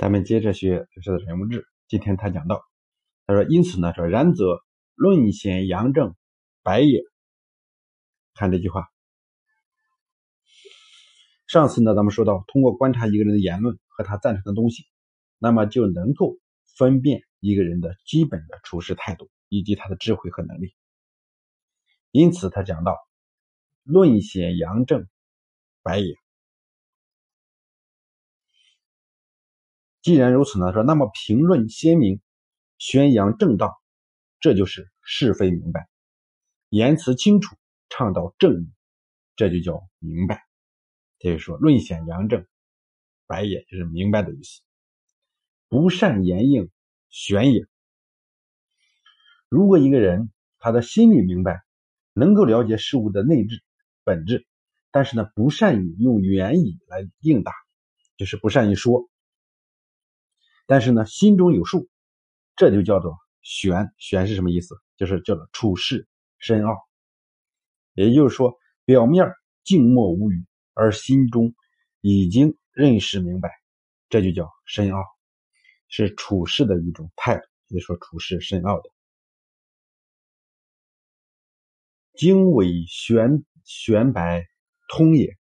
咱们接着学刘氏的人物志。今天他讲到，他说：“因此呢，说然则论显阳正，白也。”看这句话。上次呢，咱们说到，通过观察一个人的言论和他赞成的东西，那么就能够分辨一个人的基本的处事态度以及他的智慧和能力。因此，他讲到：“论显阳正，白也。”既然如此呢，说那么评论鲜明，宣扬正道，这就是是非明白；言辞清楚，倡导正义，这就叫明白。就是说，论显阳正，白也就是明白的意思。不善言应，玄也。如果一个人他的心里明白，能够了解事物的内质本质，但是呢，不善于用言语来应答，就是不善于说。但是呢，心中有数，这就叫做玄。玄是什么意思？就是叫做处事深奥。也就是说，表面静默无语，而心中已经认识明白，这就叫深奥，是处事的一种态度。也说处事深奥的，经纬玄玄白通也。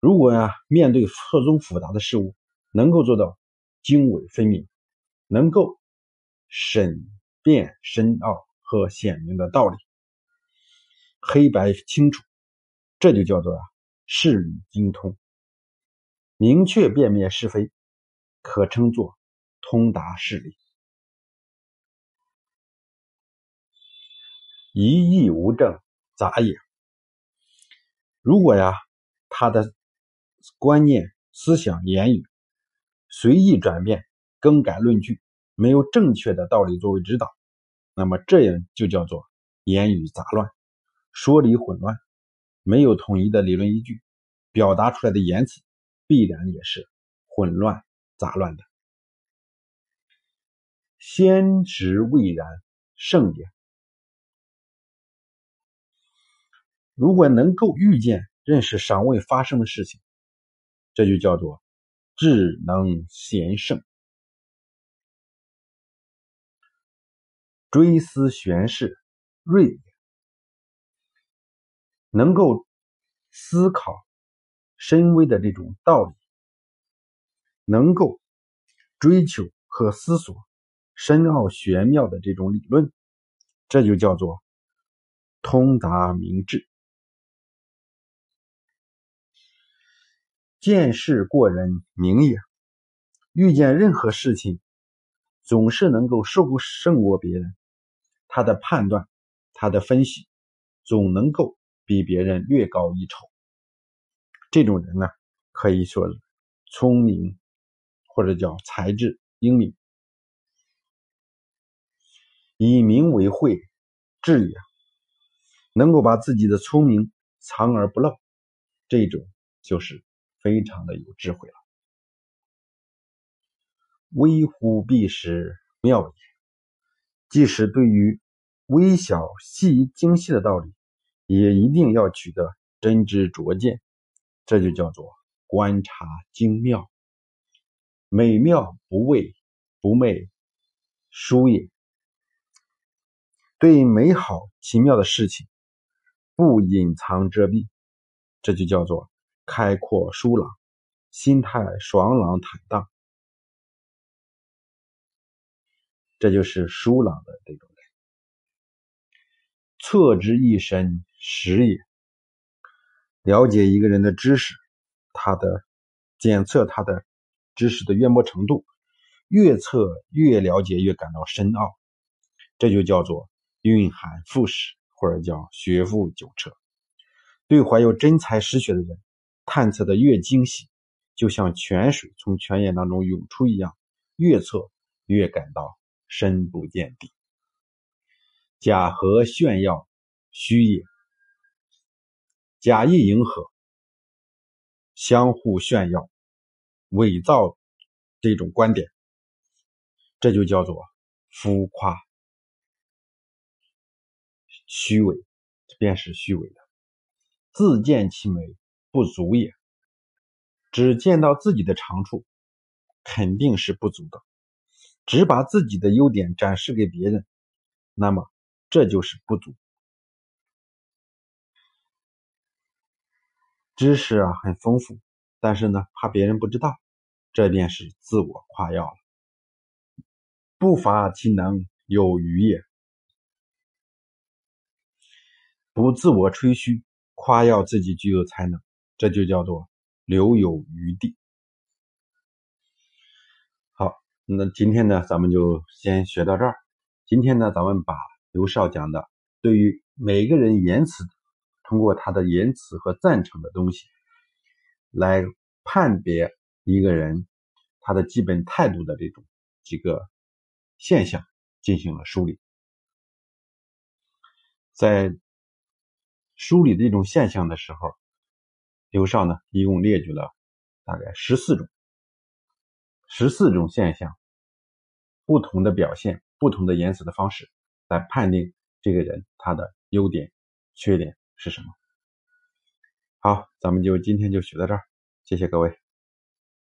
如果呀，面对错综复杂的事物，能够做到经纬分明，能够审辨深奥和显明的道理，黑白清楚，这就叫做啊事理精通，明确辨别是非，可称作通达事理。一意无正，杂也。如果呀，他的观念、思想、言语。随意转变、更改论据，没有正确的道理作为指导，那么这样就叫做言语杂乱、说理混乱，没有统一的理论依据，表达出来的言辞必然也是混乱杂乱的。先知未然，圣也。如果能够预见、认识尚未发生的事情，这就叫做。智能贤圣，追思玄事，锐也；能够思考深微的这种道理，能够追求和思索深奥玄妙的这种理论，这就叫做通达明智。见事过人，明也。遇见任何事情，总是能够胜胜过别人。他的判断，他的分析，总能够比别人略高一筹。这种人呢，可以说是聪明，或者叫才智英明。以明为慧，智也。能够把自己的聪明藏而不露，这种就是。非常的有智慧了。微乎必实，妙也。即使对于微小细精细的道理，也一定要取得真知灼见，这就叫做观察精妙。美妙不畏，不昧，殊也。对美好奇妙的事情，不隐藏遮蔽，这就叫做。开阔疏朗，心态爽朗坦荡，这就是疏朗的这种人。测之一身实也。了解一个人的知识，他的检测他的知识的渊博程度，越测越了解，越感到深奥，这就叫做蕴含富史，或者叫学富九车。对怀有真才实学的人。探测的越精细，就像泉水从泉眼当中涌出一样，越测越感到深不见底。假和炫耀，虚也；假意迎合，相互炫耀、伪造这种观点，这就叫做浮夸、虚伪，便是虚伪的，自见其美。不足也，只见到自己的长处，肯定是不足的。只把自己的优点展示给别人，那么这就是不足。知识啊很丰富，但是呢怕别人不知道，这便是自我夸耀了。不乏其能，有余也。不自我吹嘘，夸耀自己具有才能，这就叫做留有余地。好，那今天呢，咱们就先学到这儿。今天呢，咱们把刘少讲的对于每个人言辞，通过他的言辞和赞成的东西，来判别一个人他的基本态度的这种几个现象进行了梳理，在。梳理这种现象的时候，刘少呢一共列举了大概十四种、十四种现象，不同的表现、不同的言辞的方式来判定这个人他的优点、缺点是什么。好，咱们就今天就学到这儿，谢谢各位。